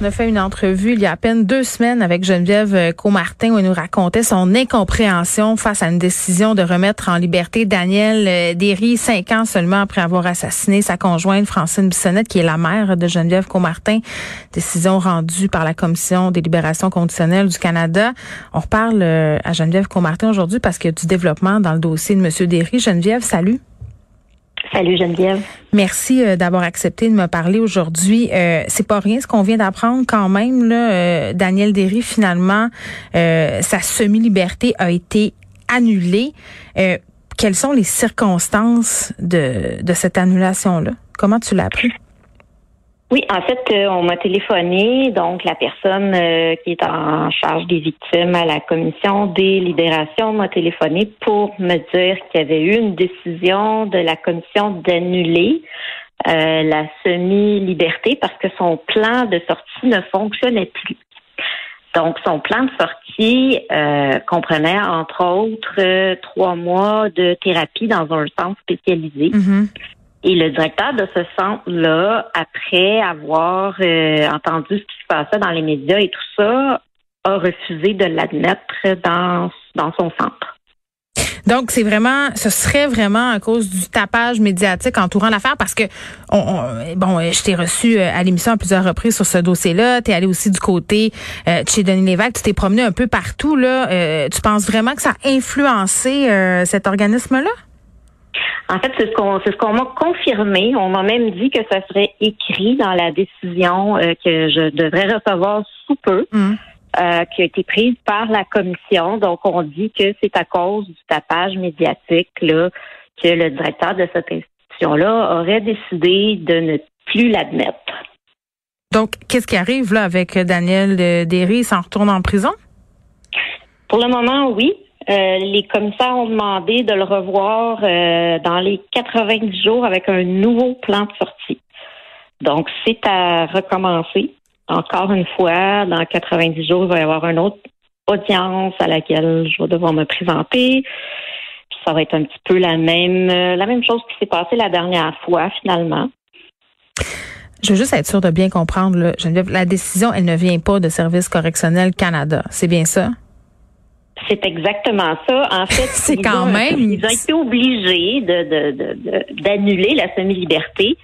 On a fait une entrevue il y a à peine deux semaines avec Geneviève euh, Comartin où elle nous racontait son incompréhension face à une décision de remettre en liberté Daniel euh, Derry, cinq ans seulement après avoir assassiné sa conjointe Francine Bissonnette, qui est la mère de Geneviève Comartin. Décision rendue par la Commission des libérations conditionnelles du Canada. On reparle euh, à Geneviève Comartin aujourd'hui parce qu'il y a du développement dans le dossier de M. Derry. Geneviève, salut. Salut Geneviève. Merci euh, d'avoir accepté de me parler aujourd'hui. Euh, c'est pas rien ce qu'on vient d'apprendre quand même. Là, euh, Daniel Derry, finalement, sa semi-liberté a été annulée. quelles sont les circonstances de, de cette annulation-là? Comment tu l'as appris? Oui, en fait, euh, on m'a téléphoné, donc la personne euh, qui est en charge des victimes à la commission des libérations m'a téléphoné pour me dire qu'il y avait eu une décision de la commission d'annuler euh, la semi-liberté parce que son plan de sortie ne fonctionnait plus. Donc, son plan de sortie comprenait, entre autres, trois mois de thérapie dans un centre spécialisé. Mm-hmm. Et le directeur de ce centre-là, après avoir euh, entendu ce qui se passait dans les médias et tout ça, a refusé de l'admettre dans, dans son centre. Donc, c'est vraiment, ce serait vraiment à cause du tapage médiatique entourant l'affaire parce que, on, bon, je t'ai reçu euh, à l'émission à plusieurs reprises sur ce dossier-là. Tu es allé aussi du côté euh, chez Denis Lévesque. Tu t'es promené un peu partout. là. tu penses vraiment que ça a influencé cet organisme-là? En fait, c'est ce qu'on c'est ce qu'on m'a confirmé. On m'a même dit que ça serait écrit dans la décision euh, que je devrais recevoir sous peu. Mm. Euh, qui a été prise par la commission. Donc, on dit que c'est à cause du tapage médiatique là, que le directeur de cette institution-là aurait décidé de ne plus l'admettre. Donc, qu'est-ce qui arrive là avec Daniel Derry? Il s'en retourne en prison? Pour le moment, oui. Euh, les commissaires ont demandé de le revoir euh, dans les 90 jours avec un nouveau plan de sortie. Donc, c'est à recommencer. Encore une fois, dans 90 jours, il va y avoir une autre audience à laquelle je vais devoir me présenter. Puis ça va être un petit peu la même, la même chose qui s'est passée la dernière fois, finalement. Je veux juste être sûre de bien comprendre, Geneviève, la décision, elle ne vient pas de Service correctionnel Canada. C'est bien ça? C'est exactement ça. En fait, c'est quand même. Ils ont été obligés de, d'annuler la semi-liberté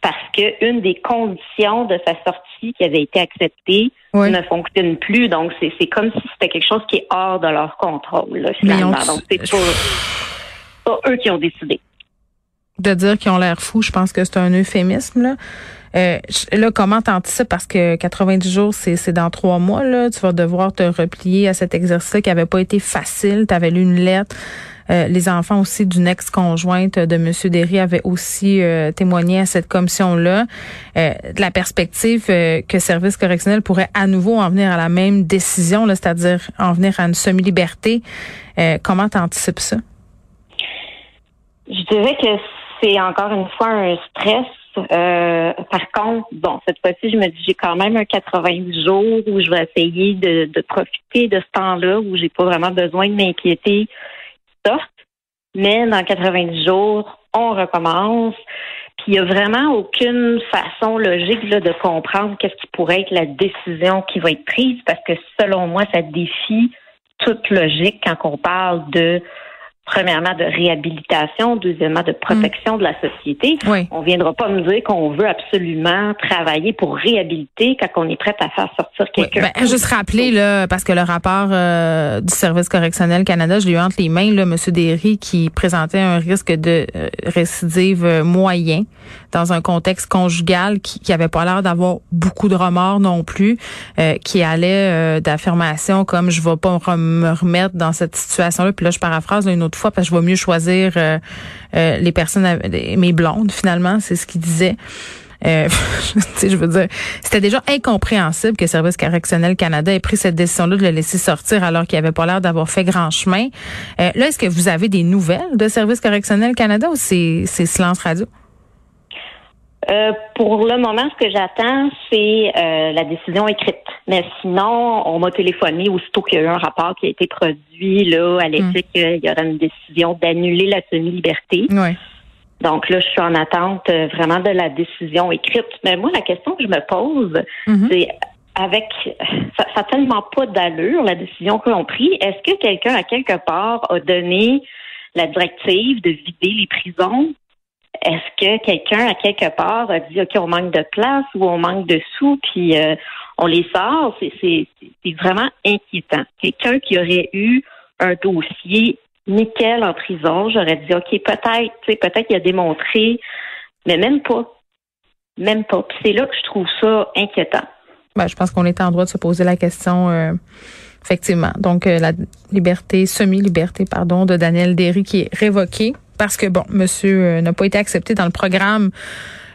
parce que une des conditions de sa sortie qui avait été acceptée ne fonctionne plus. Donc, c'est, c'est comme si c'était quelque chose qui est hors de leur contrôle, finalement. Donc, c'est pas, eux qui ont décidé. De dire qu'ils ont l'air fous, je pense que c'est un euphémisme, là. Euh, là, comment t'anticipes? Parce que 90 jours, c'est dans trois mois. Là. Tu vas devoir te replier à cet exercice qui avait pas été facile. Tu avais lu une lettre. Euh, les enfants aussi d'une ex-conjointe de M. Derry avaient aussi euh, témoigné à cette commission-là. Euh, de la perspective que Service correctionnel pourrait à nouveau en venir à la même décision, c'est-à-dire en venir à une semi-liberté. comment t'anticipes ça? Je dirais que c'est encore une fois un stress euh, par contre, bon, cette fois-ci, je me dis j'ai quand même un 90 jours où je vais essayer de, profiter de ce temps-là où j'ai pas vraiment besoin de m'inquiéter. Sorte. Mais dans 90 jours, on recommence. Puis il n'y a vraiment aucune façon logique de comprendre qu'est-ce qui pourrait être la décision qui va être prise parce que selon moi, ça défie toute logique quand on parle de premièrement de réhabilitation, deuxièmement de protection de la société. Oui. On viendra pas me dire qu'on veut absolument travailler pour réhabiliter quand on est prêt à faire sortir quelqu'un. Ben, juste rappeler là, parce que le rapport euh, du service correctionnel Canada, je l'ai eu entre les mains là, Monsieur Derry, qui présentait un risque de euh, récidive euh, moyen dans un contexte conjugal qui, qui avait pas l'air d'avoir beaucoup de remords non plus, qui allait d'affirmations comme je vais pas me remettre dans cette situation-là. Puis là, je paraphrase une autre parce que je vais mieux choisir les personnes, mes blondes finalement, c'est ce qu'il disait. Euh, je veux dire, c'était déjà incompréhensible que Service correctionnel Canada ait pris cette décision-là de le laisser sortir alors qu'il avait pas l'air d'avoir fait grand chemin. Euh, là, est-ce que vous avez des nouvelles de Service correctionnel Canada ou c'est silence radio? Euh, pour le moment, ce que j'attends, c'est euh, la décision écrite. Mais sinon, on m'a téléphoné aussitôt qu'il y a eu un rapport qui a été produit là à l'éthique, hmm. il y aura une décision d'annuler la semi-liberté. Ouais. Donc là, je suis en attente euh, vraiment de la décision écrite. Mais moi, la question que je me pose, mhm. c'est avec ça, n'a tellement pas d'allure la décision que l'on pris. Est-ce que quelqu'un à quelque part a donné la directive de vider les prisons? Est-ce que quelqu'un à quelque part a dit OK, on manque de place ou on manque de sous, puis euh, on les sort? C'est vraiment inquiétant. Quelqu'un qui aurait eu un dossier nickel en prison, j'aurais dit, OK, peut-être, peut-être qu'il a démontré, mais même pas. Même pas. c'est là que je trouve ça inquiétant. Ben, je pense qu'on est en droit de se poser la question, euh, effectivement. Donc, euh, la liberté, semi-liberté, pardon, de Daniel Derry qui est révoquée parce que, bon, monsieur euh, n'a pas été accepté dans le programme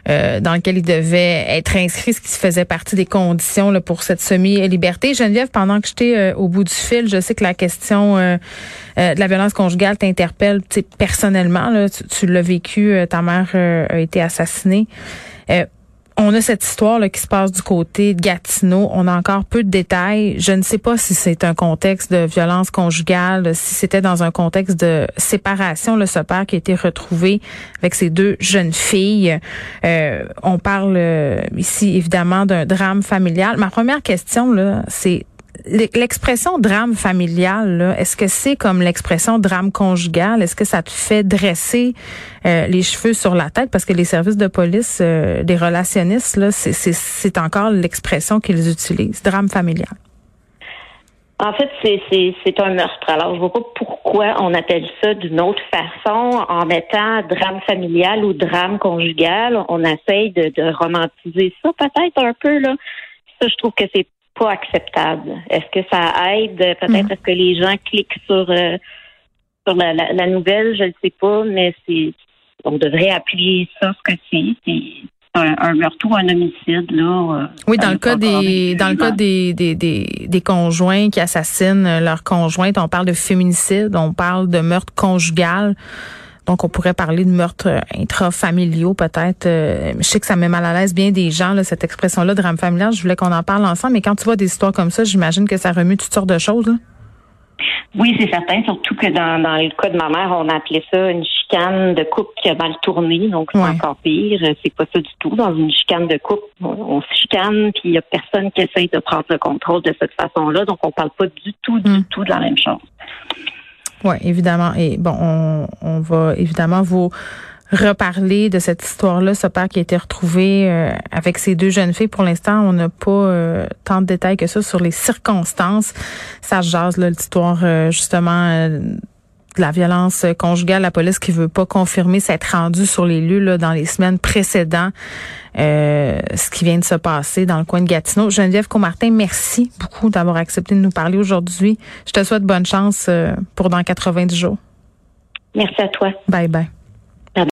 euh, dans lequel il devait être inscrit, ce qui faisait partie des conditions là, pour cette semi-liberté. Geneviève, pendant que j'étais euh, au bout du fil, je sais que la question euh, de la violence conjugale t'interpelle personnellement. Là, tu, tu l'as vécu, ta mère a été assassinée on a cette histoire là, qui se passe du côté de Gatineau. On a encore peu de détails. Je ne sais pas si c'est un contexte de violence conjugale, si c'était dans un contexte de séparation, le ce père qui a été retrouvé avec ses deux jeunes filles. Euh, on parle euh, ici évidemment d'un drame familial. Ma première question, c'est L'expression drame familial, est-ce que c'est comme l'expression drame conjugal? Est-ce que ça te fait dresser euh, les cheveux sur la tête? Parce que les services de police, euh, des relationnistes, là, c'est encore l'expression qu'ils utilisent, drame familial. En fait, c'est un meurtre. Alors, je vois pas pourquoi on appelle ça d'une autre façon en mettant drame familial ou drame conjugal. On essaye de, de romantiser ça peut-être un peu, là. Ça, je trouve que c'est pas acceptable. Est-ce que ça aide? Peut-être mhm. à ce que les gens cliquent sur, euh, sur la, nouvelle? Je ne sais pas, mais c'est on devrait appeler ça ce que c'est. C'est un, meurtre ou un homicide là. Euh, oui, dans le cas des dans le cas des, des, des, des conjoints qui assassinent leur conjointe, on parle de féminicide, on parle de meurtre conjugal. Donc, on pourrait parler de meurtres euh, intrafamiliaux, peut-être. Euh, je sais que ça met mal à l'aise bien des gens, là, cette expression-là, drame familial. Je voulais qu'on en parle ensemble. Mais quand tu vois des histoires comme ça, j'imagine que ça remue toutes sortes de choses. Oui, c'est certain, surtout que dans, dans le cas de ma mère, on a appelé ça une chicane de couple qui a mal tourné, donc c'est encore pire. C'est pas ça du tout. Dans une chicane de couple, on, se chicane, puis il y a personne qui essaye de prendre le contrôle de cette façon-là, donc on parle pas du tout, du mm. tout de la même chose. Oui, évidemment. Et bon, on, on va évidemment vous reparler de cette histoire-là, ce père qui a été retrouvé euh, avec ces deux jeunes filles. Pour l'instant, on n'a pas euh, tant de détails que ça sur les circonstances. Ça jase, là, l'histoire, euh, justement, de la violence conjugale, la police qui veut pas confirmer s'être rendue sur les lieux là, dans les semaines précédentes, euh, ce qui vient de se passer dans le coin de Gatineau. Geneviève Comartin, merci beaucoup d'avoir accepté de nous parler aujourd'hui. Je te souhaite bonne chance euh, pour dans 90 jours. Merci à toi. Bye bye.